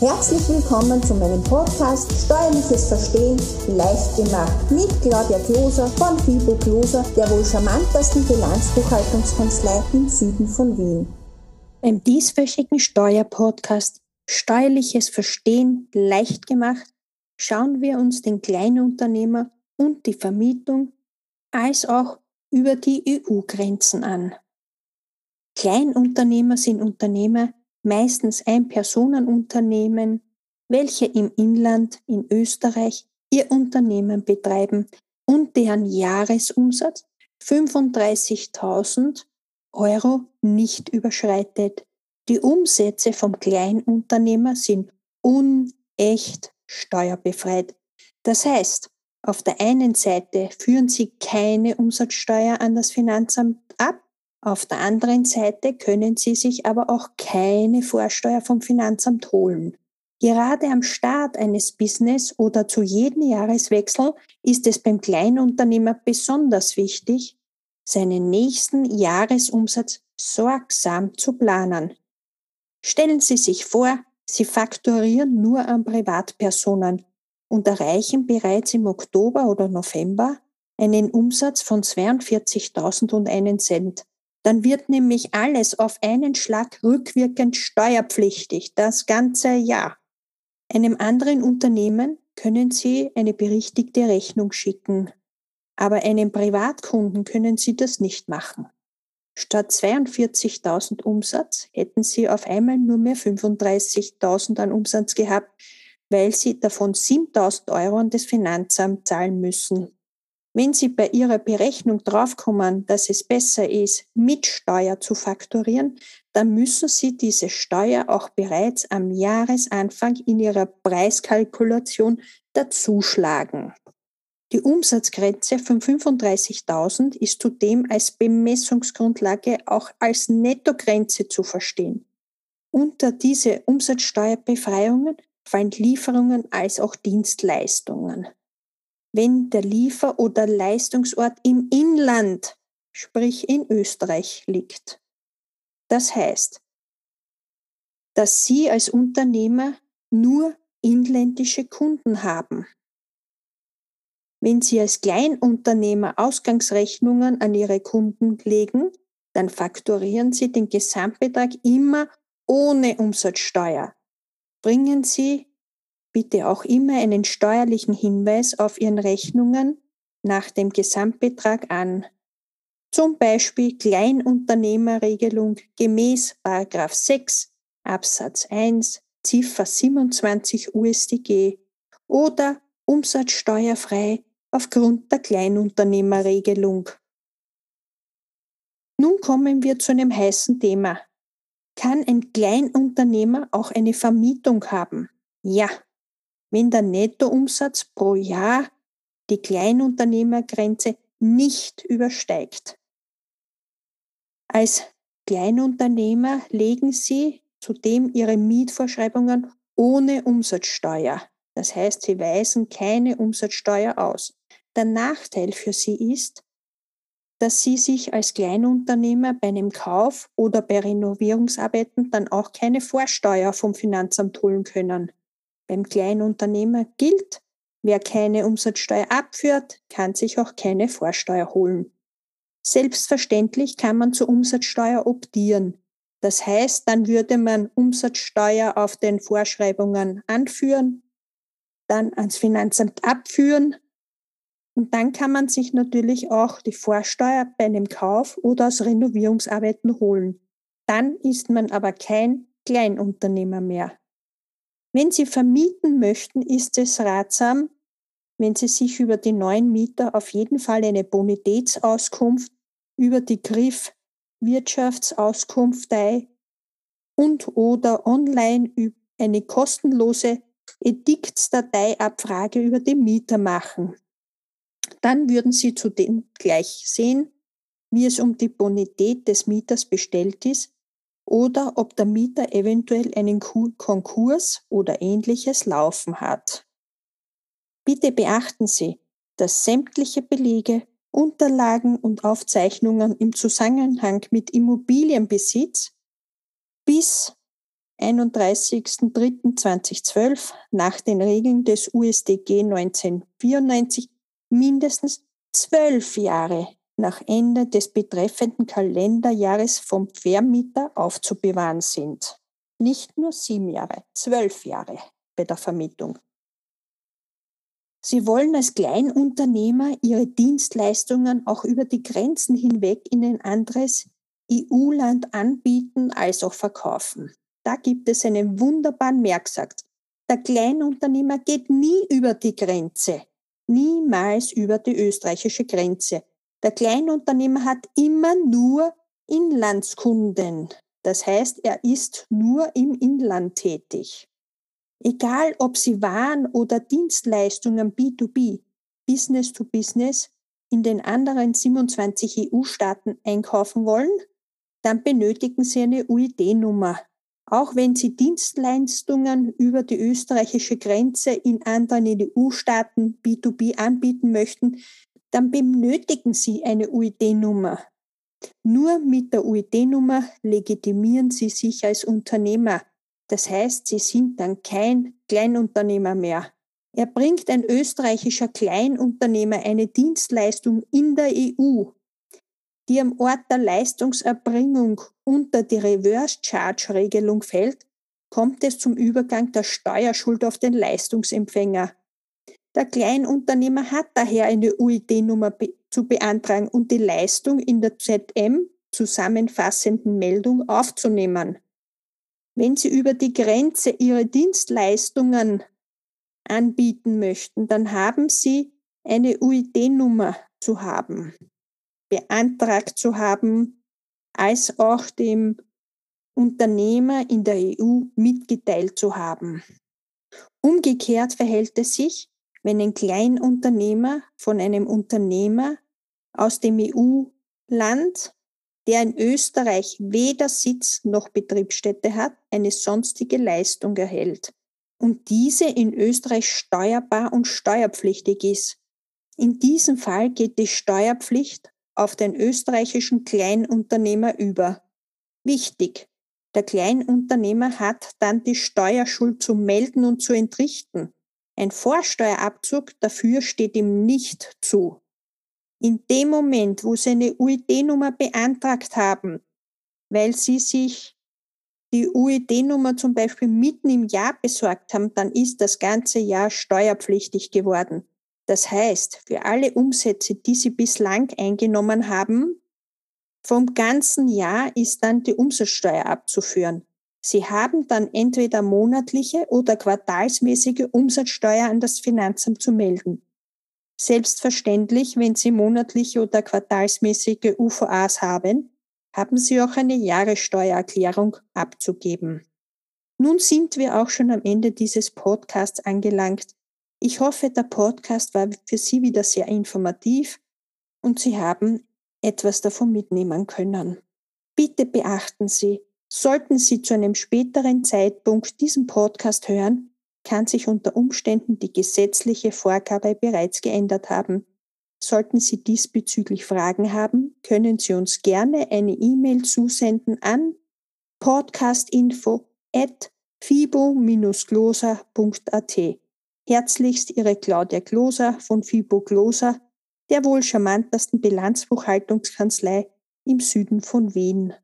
Herzlich willkommen zu meinem Podcast Steuerliches Verstehen leicht gemacht mit Claudia Kloser von Fibo Kloser, der wohl charmantesten Bilanzbuchhaltungskanzlei im Süden von Wien. Beim dieswöchigen Steuerpodcast Steuerliches Verstehen leicht gemacht schauen wir uns den Kleinunternehmer und die Vermietung als auch über die EU-Grenzen an. Kleinunternehmer sind Unternehmer, meistens Ein-Personen-Unternehmen, welche im Inland in Österreich ihr Unternehmen betreiben und deren Jahresumsatz 35.000 Euro nicht überschreitet. Die Umsätze vom Kleinunternehmer sind unecht steuerbefreit. Das heißt, auf der einen Seite führen Sie keine Umsatzsteuer an das Finanzamt auf der anderen Seite können Sie sich aber auch keine Vorsteuer vom Finanzamt holen. Gerade am Start eines Business oder zu jedem Jahreswechsel ist es beim Kleinunternehmer besonders wichtig, seinen nächsten Jahresumsatz sorgsam zu planen. Stellen Sie sich vor, Sie fakturieren nur an Privatpersonen und erreichen bereits im Oktober oder November einen Umsatz von 42.001 Cent. Dann wird nämlich alles auf einen Schlag rückwirkend steuerpflichtig, das ganze Jahr. Einem anderen Unternehmen können Sie eine berichtigte Rechnung schicken, aber einem Privatkunden können Sie das nicht machen. Statt 42.000 Umsatz hätten Sie auf einmal nur mehr 35.000 an Umsatz gehabt, weil Sie davon 7.000 Euro an das Finanzamt zahlen müssen. Wenn Sie bei Ihrer Berechnung draufkommen, dass es besser ist, mit Steuer zu fakturieren, dann müssen Sie diese Steuer auch bereits am Jahresanfang in Ihrer Preiskalkulation dazuschlagen. Die Umsatzgrenze von 35.000 ist zudem als Bemessungsgrundlage auch als Nettogrenze zu verstehen. Unter diese Umsatzsteuerbefreiungen fallen Lieferungen als auch Dienstleistungen wenn der Liefer- oder Leistungsort im Inland, sprich in Österreich, liegt. Das heißt, dass Sie als Unternehmer nur inländische Kunden haben. Wenn Sie als Kleinunternehmer Ausgangsrechnungen an Ihre Kunden legen, dann fakturieren Sie den Gesamtbetrag immer ohne Umsatzsteuer. Bringen Sie bitte auch immer einen steuerlichen Hinweis auf Ihren Rechnungen nach dem Gesamtbetrag an. Zum Beispiel Kleinunternehmerregelung gemäß 6 Absatz 1 Ziffer 27 USDG oder umsatzsteuerfrei aufgrund der Kleinunternehmerregelung. Nun kommen wir zu einem heißen Thema. Kann ein Kleinunternehmer auch eine Vermietung haben? Ja, wenn der Nettoumsatz pro Jahr die Kleinunternehmergrenze nicht übersteigt. Als Kleinunternehmer legen Sie zudem Ihre Mietvorschreibungen ohne Umsatzsteuer. Das heißt, Sie weisen keine Umsatzsteuer aus. Der Nachteil für Sie ist, dass Sie sich als Kleinunternehmer bei einem Kauf oder bei Renovierungsarbeiten dann auch keine Vorsteuer vom Finanzamt holen können. Beim Kleinunternehmer gilt, wer keine Umsatzsteuer abführt, kann sich auch keine Vorsteuer holen. Selbstverständlich kann man zur Umsatzsteuer optieren. Das heißt, dann würde man Umsatzsteuer auf den Vorschreibungen anführen, dann ans Finanzamt abführen und dann kann man sich natürlich auch die Vorsteuer bei einem Kauf oder aus Renovierungsarbeiten holen. Dann ist man aber kein Kleinunternehmer mehr. Wenn Sie vermieten möchten, ist es ratsam, wenn Sie sich über die neuen Mieter auf jeden Fall eine Bonitätsauskunft über die Griff Wirtschaftsauskunftei und oder online eine kostenlose Ediktsdateiabfrage über den Mieter machen. Dann würden Sie zudem gleich sehen, wie es um die Bonität des Mieters bestellt ist oder ob der Mieter eventuell einen Konkurs oder ähnliches laufen hat. Bitte beachten Sie, dass sämtliche Belege, Unterlagen und Aufzeichnungen im Zusammenhang mit Immobilienbesitz bis 31.03.2012 nach den Regeln des USDG 1994 mindestens zwölf Jahre nach Ende des betreffenden Kalenderjahres vom Vermieter aufzubewahren sind. Nicht nur sieben Jahre, zwölf Jahre bei der Vermietung. Sie wollen als Kleinunternehmer ihre Dienstleistungen auch über die Grenzen hinweg in ein anderes EU-Land anbieten als auch verkaufen. Da gibt es einen wunderbaren Merksatz. Der Kleinunternehmer geht nie über die Grenze, niemals über die österreichische Grenze. Der Kleinunternehmer hat immer nur Inlandskunden. Das heißt, er ist nur im Inland tätig. Egal, ob Sie Waren oder Dienstleistungen B2B, Business to Business, in den anderen 27 EU-Staaten einkaufen wollen, dann benötigen Sie eine UID-Nummer. Auch wenn Sie Dienstleistungen über die österreichische Grenze in anderen EU-Staaten B2B anbieten möchten, dann benötigen Sie eine UID-Nummer. Nur mit der UID-Nummer legitimieren Sie sich als Unternehmer das heißt, sie sind dann kein Kleinunternehmer mehr. Erbringt ein österreichischer Kleinunternehmer eine Dienstleistung in der EU, die am Ort der Leistungserbringung unter die Reverse-Charge-Regelung fällt, kommt es zum Übergang der Steuerschuld auf den Leistungsempfänger. Der Kleinunternehmer hat daher eine UID-Nummer zu beantragen und die Leistung in der ZM zusammenfassenden Meldung aufzunehmen. Wenn Sie über die Grenze Ihre Dienstleistungen anbieten möchten, dann haben Sie eine UID-Nummer zu haben, beantragt zu haben, als auch dem Unternehmer in der EU mitgeteilt zu haben. Umgekehrt verhält es sich, wenn ein Kleinunternehmer von einem Unternehmer aus dem EU-Land der in Österreich weder Sitz noch Betriebsstätte hat, eine sonstige Leistung erhält und diese in Österreich steuerbar und steuerpflichtig ist. In diesem Fall geht die Steuerpflicht auf den österreichischen Kleinunternehmer über. Wichtig, der Kleinunternehmer hat dann die Steuerschuld zu melden und zu entrichten. Ein Vorsteuerabzug dafür steht ihm nicht zu. In dem Moment, wo Sie eine UID-Nummer beantragt haben, weil Sie sich die UID-Nummer zum Beispiel mitten im Jahr besorgt haben, dann ist das ganze Jahr steuerpflichtig geworden. Das heißt, für alle Umsätze, die Sie bislang eingenommen haben, vom ganzen Jahr ist dann die Umsatzsteuer abzuführen. Sie haben dann entweder monatliche oder quartalsmäßige Umsatzsteuer an das Finanzamt zu melden. Selbstverständlich, wenn Sie monatliche oder quartalsmäßige UVAs haben, haben Sie auch eine Jahressteuererklärung abzugeben. Nun sind wir auch schon am Ende dieses Podcasts angelangt. Ich hoffe, der Podcast war für Sie wieder sehr informativ und Sie haben etwas davon mitnehmen können. Bitte beachten Sie, sollten Sie zu einem späteren Zeitpunkt diesen Podcast hören, kann sich unter Umständen die gesetzliche Vorgabe bereits geändert haben. Sollten Sie diesbezüglich Fragen haben, können Sie uns gerne eine E-Mail zusenden an podcastinfo at fibo-gloser.at. Herzlichst Ihre Claudia Gloser von Fibo Gloser, der wohl charmantesten Bilanzbuchhaltungskanzlei im Süden von Wien.